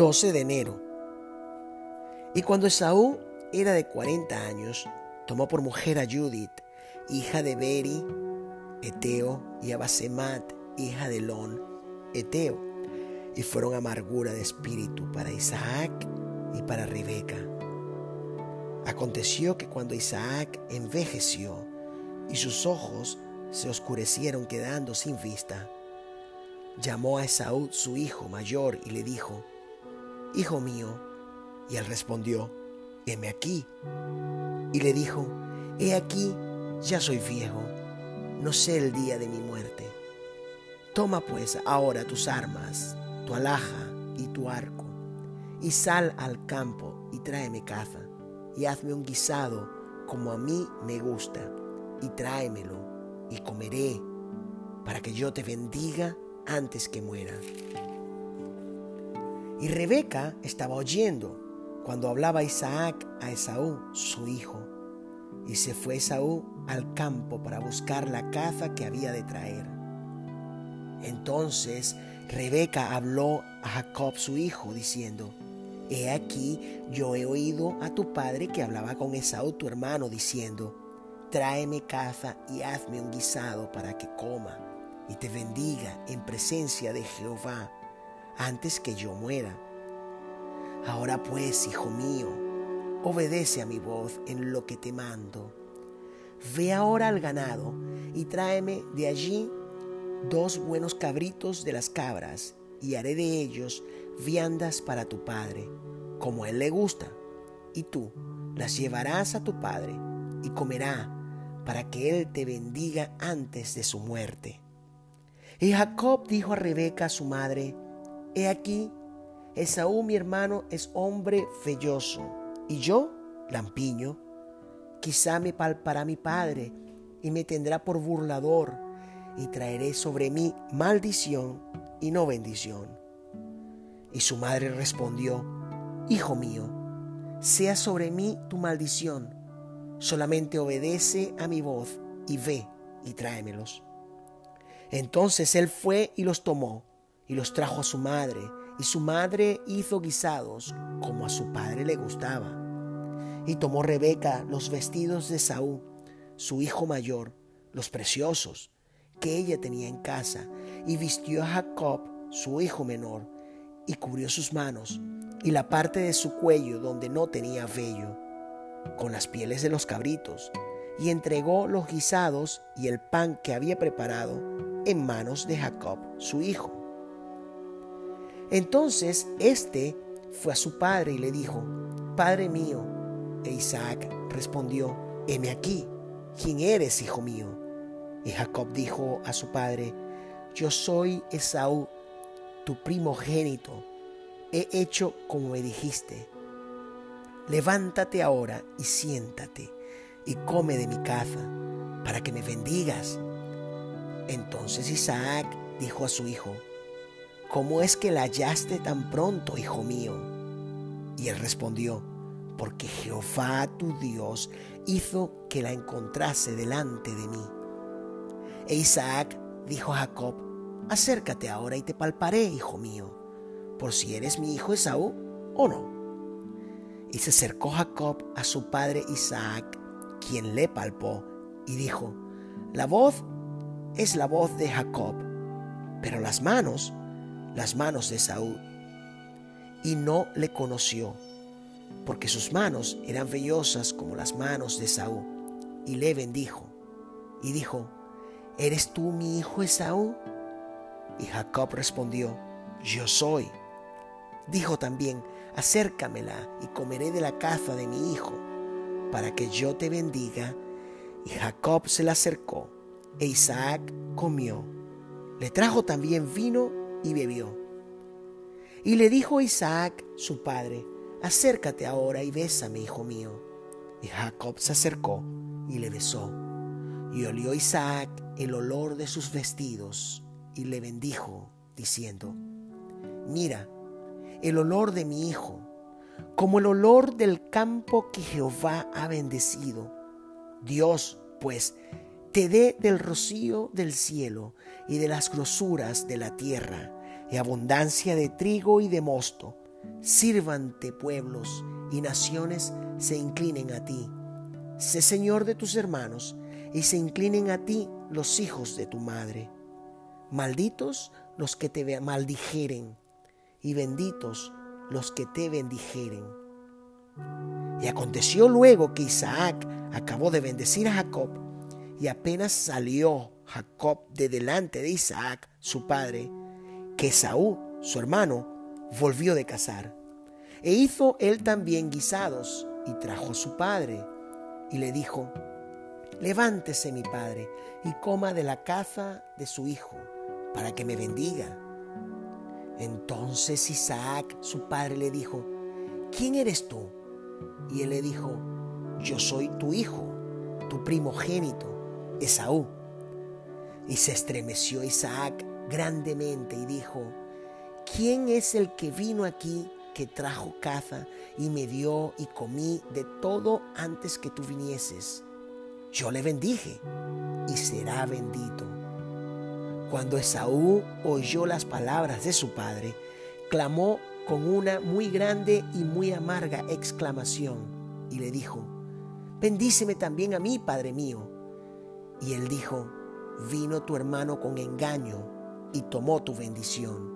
12 de enero. Y cuando Esaú era de 40 años, tomó por mujer a Judith, hija de Beri, Eteo, y a Basemat, hija de Lon, Eteo, y fueron amargura de espíritu para Isaac y para Rebeca. Aconteció que cuando Isaac envejeció y sus ojos se oscurecieron quedando sin vista, llamó a Esaú su hijo mayor y le dijo, Hijo mío, y él respondió, heme aquí. Y le dijo, he aquí, ya soy viejo, no sé el día de mi muerte. Toma pues ahora tus armas, tu alhaja y tu arco, y sal al campo y tráeme caza, y hazme un guisado como a mí me gusta, y tráemelo, y comeré, para que yo te bendiga antes que muera. Y Rebeca estaba oyendo cuando hablaba Isaac a Esaú, su hijo. Y se fue Esaú al campo para buscar la caza que había de traer. Entonces Rebeca habló a Jacob, su hijo, diciendo, He aquí, yo he oído a tu padre que hablaba con Esaú, tu hermano, diciendo, Tráeme caza y hazme un guisado para que coma y te bendiga en presencia de Jehová antes que yo muera. Ahora pues, hijo mío, obedece a mi voz en lo que te mando. Ve ahora al ganado y tráeme de allí dos buenos cabritos de las cabras, y haré de ellos viandas para tu padre, como a él le gusta, y tú las llevarás a tu padre, y comerá, para que él te bendiga antes de su muerte. Y Jacob dijo a Rebeca, su madre, He aquí, Esaú mi hermano es hombre felloso, y yo, lampiño, quizá me palpará mi padre y me tendrá por burlador, y traeré sobre mí maldición y no bendición. Y su madre respondió, Hijo mío, sea sobre mí tu maldición, solamente obedece a mi voz y ve y tráemelos. Entonces él fue y los tomó y los trajo a su madre, y su madre hizo guisados como a su padre le gustaba. Y tomó Rebeca los vestidos de Saúl, su hijo mayor, los preciosos, que ella tenía en casa, y vistió a Jacob, su hijo menor, y cubrió sus manos y la parte de su cuello donde no tenía vello, con las pieles de los cabritos, y entregó los guisados y el pan que había preparado en manos de Jacob, su hijo. Entonces éste fue a su padre y le dijo, Padre mío. E Isaac respondió, heme aquí, ¿quién eres, hijo mío? Y Jacob dijo a su padre, Yo soy Esaú, tu primogénito. He hecho como me dijiste. Levántate ahora y siéntate y come de mi caza, para que me bendigas. Entonces Isaac dijo a su hijo, ¿cómo es que la hallaste tan pronto, hijo mío? Y él respondió, porque Jehová tu Dios hizo que la encontrase delante de mí. E Isaac dijo a Jacob, acércate ahora y te palparé, hijo mío, por si eres mi hijo Esaú o no. Y se acercó Jacob a su padre Isaac, quien le palpó, y dijo, la voz es la voz de Jacob, pero las manos las manos de Saúl y no le conoció, porque sus manos eran vellosas como las manos de Saúl, y le bendijo, y dijo, ¿eres tú mi hijo Esaú? Y Jacob respondió, yo soy. Dijo también, acércamela y comeré de la caza de mi hijo, para que yo te bendiga. Y Jacob se la acercó, e Isaac comió. Le trajo también vino y bebió. Y le dijo Isaac, su padre, acércate ahora y bésame, hijo mío. Y Jacob se acercó y le besó. Y olió Isaac el olor de sus vestidos y le bendijo, diciendo, mira, el olor de mi hijo, como el olor del campo que Jehová ha bendecido. Dios, pues, te dé del rocío del cielo y de las grosuras de la tierra, y abundancia de trigo y de mosto, sírvante pueblos y naciones se inclinen a ti. Sé Señor de tus hermanos y se inclinen a ti los hijos de tu madre. Malditos los que te maldijeren y benditos los que te bendijeren. Y aconteció luego que Isaac acabó de bendecir a Jacob y apenas salió Jacob de delante de Isaac, su padre, que Esaú, su hermano, volvió de cazar. E hizo él también guisados y trajo a su padre y le dijo, levántese mi padre y coma de la caza de su hijo, para que me bendiga. Entonces Isaac, su padre, le dijo, ¿quién eres tú? Y él le dijo, yo soy tu hijo, tu primogénito, Esaú. Y se estremeció Isaac grandemente y dijo, ¿quién es el que vino aquí que trajo caza y me dio y comí de todo antes que tú vinieses? Yo le bendije y será bendito. Cuando Esaú oyó las palabras de su padre, clamó con una muy grande y muy amarga exclamación y le dijo, bendíceme también a mí, Padre mío. Y él dijo, vino tu hermano con engaño y tomó tu bendición.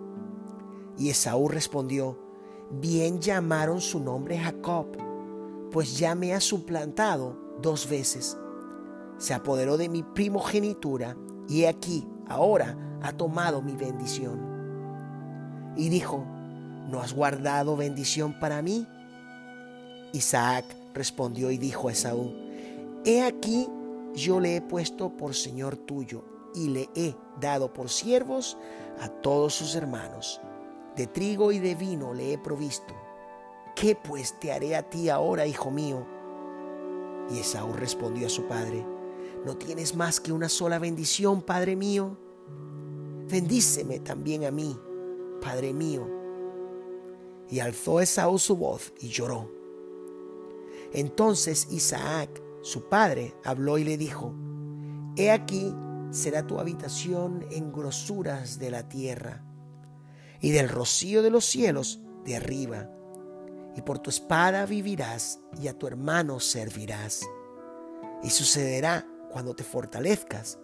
Y Esaú respondió, bien llamaron su nombre Jacob, pues ya me ha suplantado dos veces. Se apoderó de mi primogenitura y aquí, ahora, ha tomado mi bendición. Y dijo, ¿no has guardado bendición para mí? Isaac respondió y dijo a Esaú, He aquí yo le he puesto por Señor tuyo y le he dado por siervos a todos sus hermanos. De trigo y de vino le he provisto. ¿Qué pues te haré a ti ahora, hijo mío? Y Esaú respondió a su padre, ¿no tienes más que una sola bendición, padre mío? Bendíceme también a mí, padre mío. Y alzó Esaú su voz y lloró. Entonces Isaac, su padre, habló y le dijo, He aquí será tu habitación en grosuras de la tierra y del rocío de los cielos de arriba. Y por tu espada vivirás y a tu hermano servirás. Y sucederá cuando te fortalezcas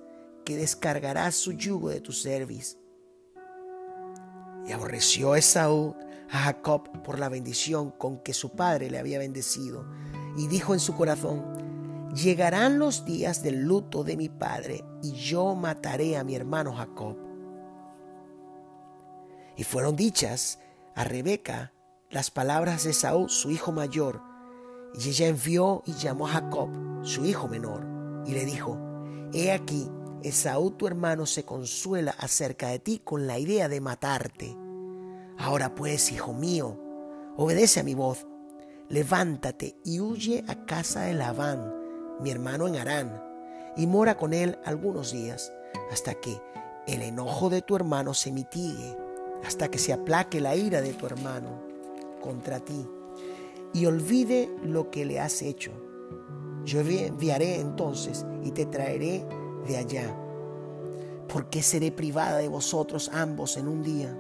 que descargarás su yugo de tu cerviz. Y aborreció Esaú a Jacob por la bendición con que su padre le había bendecido, y dijo en su corazón, llegarán los días del luto de mi padre, y yo mataré a mi hermano Jacob. Y fueron dichas a Rebeca las palabras de Esaú, su hijo mayor, y ella envió y llamó a Jacob, su hijo menor, y le dijo, He aquí, Esaú tu hermano se consuela acerca de ti con la idea de matarte. Ahora pues, hijo mío, obedece a mi voz, levántate y huye a casa de Labán, mi hermano en Harán, y mora con él algunos días, hasta que el enojo de tu hermano se mitigue, hasta que se aplaque la ira de tu hermano contra ti, y olvide lo que le has hecho. Yo enviaré entonces y te traeré de allá. ¿Por qué seré privada de vosotros ambos en un día?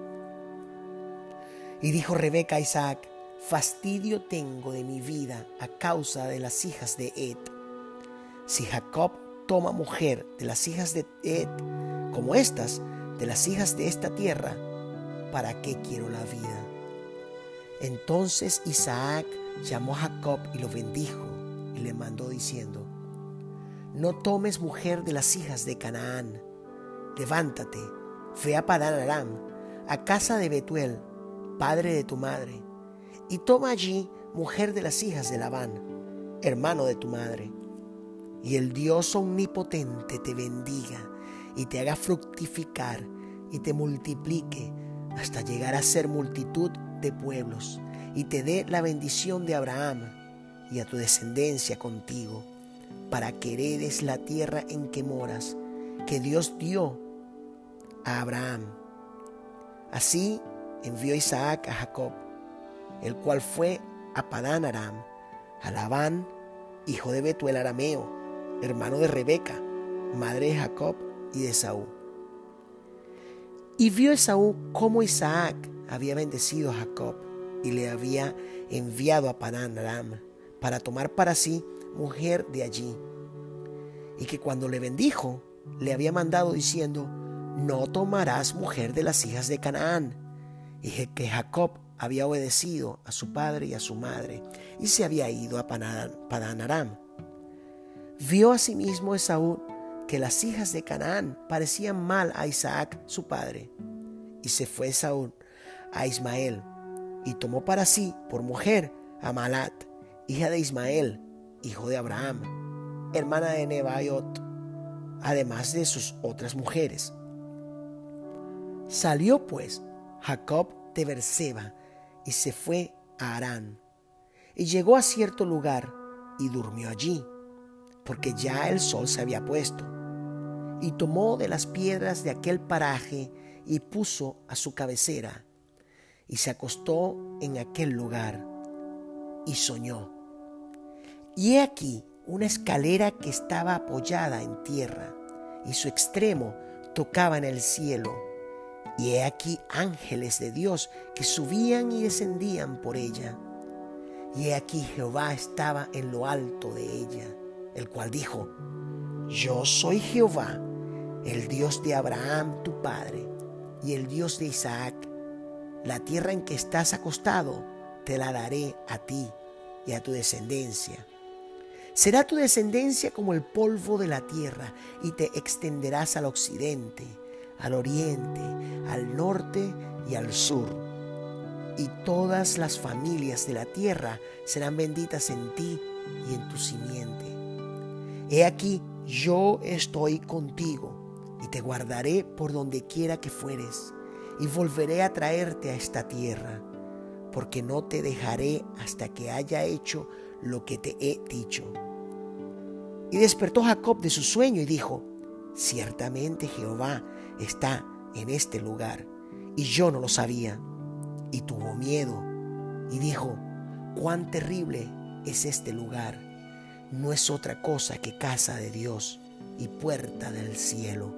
Y dijo Rebeca a Isaac, fastidio tengo de mi vida a causa de las hijas de Ed. Si Jacob toma mujer de las hijas de Ed, como estas, de las hijas de esta tierra, ¿para qué quiero la vida? Entonces Isaac llamó a Jacob y lo bendijo y le mandó diciendo, no tomes mujer de las hijas de Canaán. Levántate, ve a Padán Aram, a casa de Betuel, padre de tu madre, y toma allí mujer de las hijas de Labán, hermano de tu madre. Y el Dios omnipotente te bendiga y te haga fructificar y te multiplique hasta llegar a ser multitud de pueblos y te dé la bendición de Abraham y a tu descendencia contigo para que heredes la tierra en que moras, que Dios dio a Abraham. Así envió Isaac a Jacob, el cual fue a Padán Aram, a Labán, hijo de Betuel arameo, hermano de Rebeca, madre de Jacob y de Saúl. Y vio Esaú cómo Isaac había bendecido a Jacob, y le había enviado a Padán Aram para tomar para sí mujer de allí. Y que cuando le bendijo, le había mandado diciendo, no tomarás mujer de las hijas de Canaán. Y que Jacob había obedecido a su padre y a su madre y se había ido a Padán Aram. Vio asimismo Esaú que las hijas de Canaán parecían mal a Isaac su padre. Y se fue Esaú a Ismael y tomó para sí por mujer a Malat, hija de Ismael, hijo de Abraham, hermana de Nebaiot, además de sus otras mujeres. Salió pues Jacob de Berseba y se fue a Harán. Y llegó a cierto lugar y durmió allí, porque ya el sol se había puesto. Y tomó de las piedras de aquel paraje y puso a su cabecera, y se acostó en aquel lugar, y soñó. Y he aquí una escalera que estaba apoyada en tierra, y su extremo tocaba en el cielo y he aquí ángeles de Dios que subían y descendían por ella. Y he aquí Jehová estaba en lo alto de ella, el cual dijo, Yo soy Jehová, el Dios de Abraham tu padre, y el Dios de Isaac. La tierra en que estás acostado te la daré a ti y a tu descendencia. Será tu descendencia como el polvo de la tierra, y te extenderás al occidente al oriente, al norte y al sur. Y todas las familias de la tierra serán benditas en ti y en tu simiente. He aquí, yo estoy contigo y te guardaré por donde quiera que fueres, y volveré a traerte a esta tierra, porque no te dejaré hasta que haya hecho lo que te he dicho. Y despertó Jacob de su sueño y dijo, Ciertamente Jehová está en este lugar y yo no lo sabía. Y tuvo miedo y dijo, cuán terrible es este lugar. No es otra cosa que casa de Dios y puerta del cielo.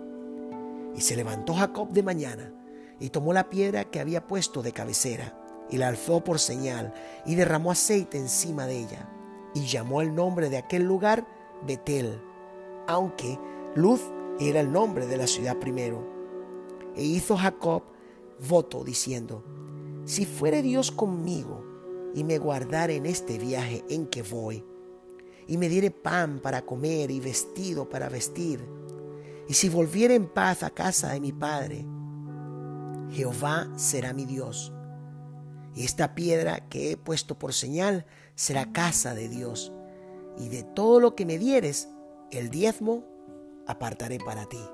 Y se levantó Jacob de mañana y tomó la piedra que había puesto de cabecera y la alzó por señal y derramó aceite encima de ella y llamó el nombre de aquel lugar Betel, aunque Luz era el nombre de la ciudad primero. E hizo Jacob voto diciendo, si fuere Dios conmigo y me guardare en este viaje en que voy, y me diere pan para comer y vestido para vestir, y si volviere en paz a casa de mi padre, Jehová será mi Dios. Y esta piedra que he puesto por señal será casa de Dios. Y de todo lo que me dieres, el diezmo apartaré para ti.